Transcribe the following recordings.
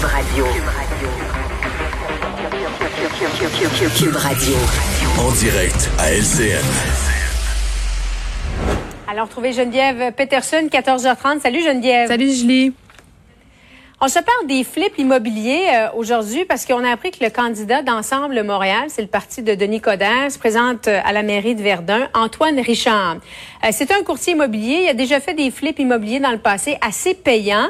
Cube Radio. Cube Radio. En direct à LCN. Alors, trouvez Geneviève Peterson, 14h30. Salut Geneviève. Salut Julie. On se parle des flips immobiliers euh, aujourd'hui parce qu'on a appris que le candidat d'Ensemble Montréal, c'est le parti de Denis Coderre, se présente euh, à la mairie de Verdun, Antoine Richard. Euh, c'est un courtier immobilier. Il a déjà fait des flips immobiliers dans le passé assez payants.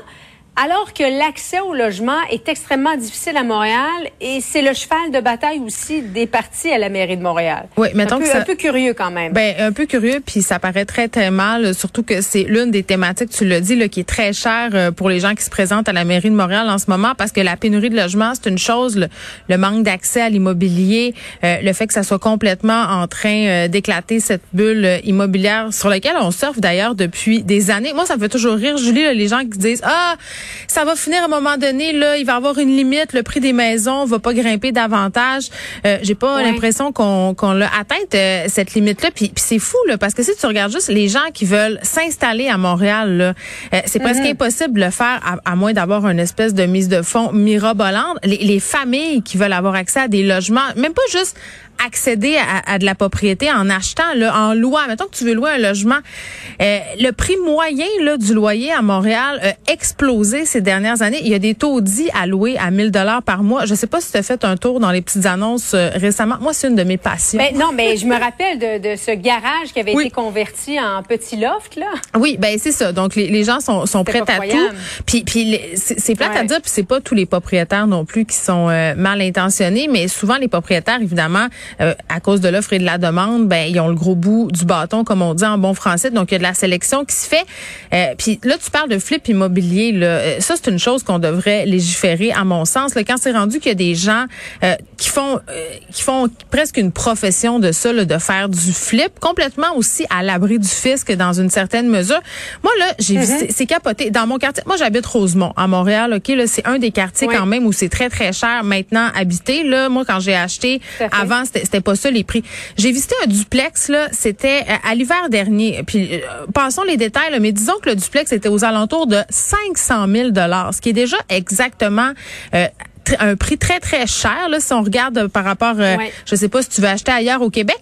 Alors que l'accès au logement est extrêmement difficile à Montréal et c'est le cheval de bataille aussi des partis à la mairie de Montréal. Oui, mettons un peu, que ça... un peu curieux quand même. Ben un peu curieux puis ça paraît très très mal, surtout que c'est l'une des thématiques, tu l'as dit, là, qui est très chère euh, pour les gens qui se présentent à la mairie de Montréal en ce moment parce que la pénurie de logement c'est une chose, le, le manque d'accès à l'immobilier, euh, le fait que ça soit complètement en train euh, d'éclater cette bulle immobilière sur laquelle on surfe d'ailleurs depuis des années. Moi ça me fait toujours rire, Julie, là, les gens qui disent ah ça va finir à un moment donné, là, il va y avoir une limite, le prix des maisons va pas grimper davantage. Euh, J'ai pas Ouais. l'impression qu'on qu'on l'a atteinte euh, cette limite-là. Puis, puis c'est fou là, parce que si tu regardes juste les gens qui veulent s'installer à Montréal, là, euh, c'est presque impossible de le faire à, à moins d'avoir une espèce de mise de fonds mirabolante. Les, les familles qui veulent avoir accès à des logements, même pas juste accéder à, à de la propriété en achetant là, en loi. Mettons que tu veux louer un logement, euh, le prix moyen là, du loyer à Montréal a explosé ces dernières années. Il y a des taux dits à louer à 1000 dollars par mois. Je sais pas si tu as fait un tour dans les petites annonces euh, récemment. Moi, c'est une de mes passions. Ben, non, mais je me rappelle de, de ce garage qui avait Oui. été converti en petit loft, là. Oui, ben c'est ça. Donc les, les gens sont, sont prêts à tout. Puis puis c'est plate à Ouais. dire, puis c'est pas tous les propriétaires non plus qui sont euh, mal intentionnés, mais souvent les propriétaires évidemment euh, à cause de l'offre et de la demande, ben ils ont le gros bout du bâton comme on dit en bon français. Donc il y a de la sélection qui se fait. Puis là tu parles de flip immobilier là, Euh, ça c'est une chose qu'on devrait légiférer à mon sens. Là, quand c'est rendu qu'il y a des gens euh, qui font euh, qui font presque une profession de ça, là, de faire du flip, complètement aussi à l'abri du fisc dans une certaine mesure. Moi là, j'ai vu c'est- capoté dans mon quartier. Moi j'habite Rosemont à Montréal, OK là, c'est un des quartiers Oui. quand même où c'est très très cher maintenant habité là. Moi quand j'ai acheté avant c'était c'était pas ça les prix. J'ai visité un duplex là, c'était euh, à l'hiver dernier. Puis euh, passons les détails, là, mais disons que le duplex était aux alentours de 500 000 dollars, ce qui est déjà exactement euh, un prix très très cher là si on regarde par rapport euh, Ouais. je sais pas si tu veux acheter ailleurs au Québec.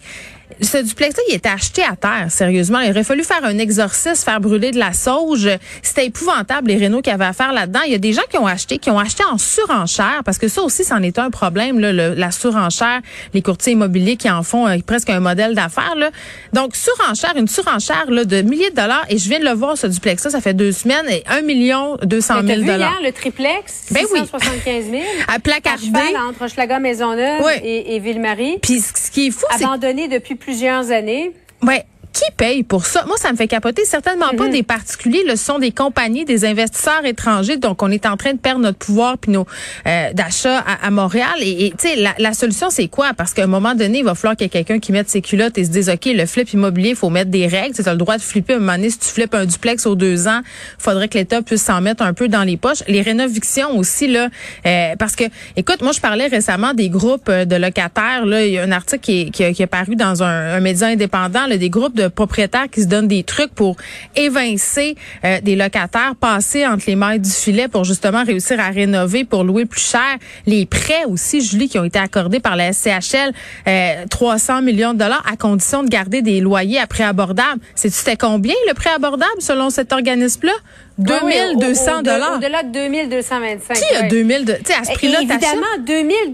Ce duplex-là, il était acheté à terre, sérieusement. Il aurait fallu faire un exorcisme, faire brûler de la sauge. C'était épouvantable, les rénaux qui avaient à faire là-dedans. Il y a des gens qui ont acheté, qui ont acheté en surenchère, parce que ça aussi, c'en est un problème, là, le- la surenchère, les courtiers immobiliers qui en font euh, presque un modèle d'affaires. là. Donc, surenchère, une surenchère là, de milliers de dollars. Et je viens de le voir, ce duplex-là, ça fait deux semaines, et un million deux cent Mais t'as mille vu dollars. hier le triplex, Ben oui. 675 000. À à placardé. cheval entre Hochelaga Maisonneuve Oui. et, et Ville-Marie. Puis ce ce qui est fou, c'est Abandonné depuis plusieurs années. Ouais. Qui paye pour ça? Moi, ça me fait capoter. Certainement pas des particuliers. là, Ce sont des compagnies, des investisseurs étrangers. Donc, on est en train de perdre notre pouvoir puis nos euh, d'achat à, à Montréal. Et et, tu sais, la, la solution, c'est quoi? Parce qu'à un moment donné, il va falloir qu'il y ait quelqu'un qui mette ses culottes et se dise, OK, le flip immobilier, il faut mettre des règles. Tu as le droit de flipper. À un moment donné, si tu flippes un duplex aux deux ans, faudrait que l'État puisse s'en mettre un peu dans les poches. Les rénovictions aussi, là, euh, parce que, écoute, moi, je parlais récemment des groupes euh, de locataires. Là, il y a un article qui est, qui a, qui est paru dans un, un média indépendant, là, des groupes de propriétaires qui se donnent des trucs pour évincer euh, des locataires, passer entre les mailles du filet pour justement réussir à rénover, pour louer plus cher. Les prêts aussi, Julie, qui ont été accordés par la SCHL, euh, 300 millions de dollars à condition de garder des loyers à prix abordable. C'était combien le prêt abordable selon cet organisme-là? Oui, oui, au- 2200 au- dollars. Au-delà de 2225. Qui a ouais. 2000 de, tu sais, à ce Et prix-là? Évidemment,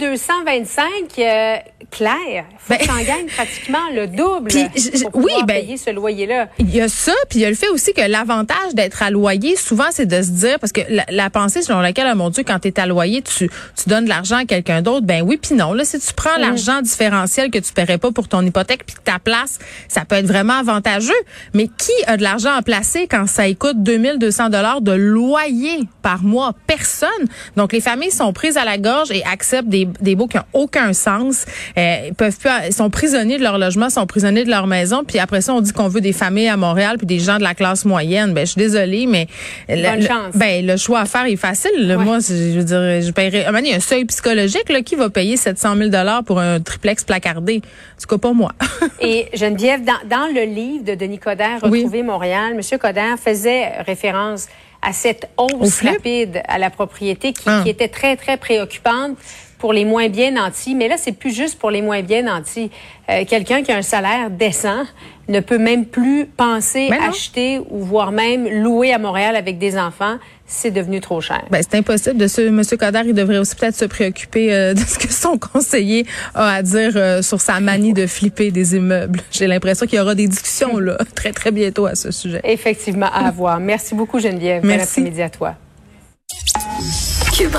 2225, euh, Claire, faut Ben- que gagnes pratiquement le double je- pour pouvoir oui, ben- payer ce loyer-là. Il y a ça, puis il y a le fait aussi que l'avantage d'être à loyer, souvent, c'est de se dire, parce que la, la pensée selon laquelle, oh mon Dieu, quand tu es à loyer, tu, tu donnes de l'argent à quelqu'un d'autre, ben oui, puis non. Là, si tu prends l'argent différentiel que tu paierais pas pour ton hypothèque, puis que ta place, ça peut être vraiment avantageux. Mais qui a de l'argent à placer quand ça coûte 2200 dollars de loyer par mois? Personne. Donc, les familles sont prises à la gorge et acceptent des, des baux qui ont aucun sens. Euh, ils peuvent plus, sont prisonniers de leur logement, sont prisonniers de leur maison. Puis après ça, on dit qu'on veut des familles à Montréal puis des gens de la classe moyenne. Ben, je suis désolée, mais Bonne le- chance. ben, le choix à faire est facile. Ouais. Moi, c'est- je veux dire, je paierais. Il y a un seuil psychologique là, qui va payer 700 000 dollars pour un triplex placardé? En tout cas, pas moi. Et Geneviève, dans, dans le livre de Denis Coderre, Oui. Retrouver Montréal, M. Coderre faisait référence à cette hausse rapide à la propriété qui, ah. qui était très, très préoccupante pour les moins bien nantis. Mais là, c'est plus juste pour les moins bien nantis. Euh, quelqu'un qui a un salaire décent ne peut même plus penser acheter ou voire même louer à Montréal avec des enfants. C'est devenu trop cher. Ben, c'est impossible. De ce, Monsieur Coder, il devrait aussi peut-être se préoccuper euh, de ce que son conseiller a à dire euh, sur sa manie de flipper des immeubles. J'ai l'impression qu'il y aura des discussions là très très bientôt à ce sujet. Effectivement, à avoir. Merci beaucoup Geneviève. Merci. Bon après-midi à toi.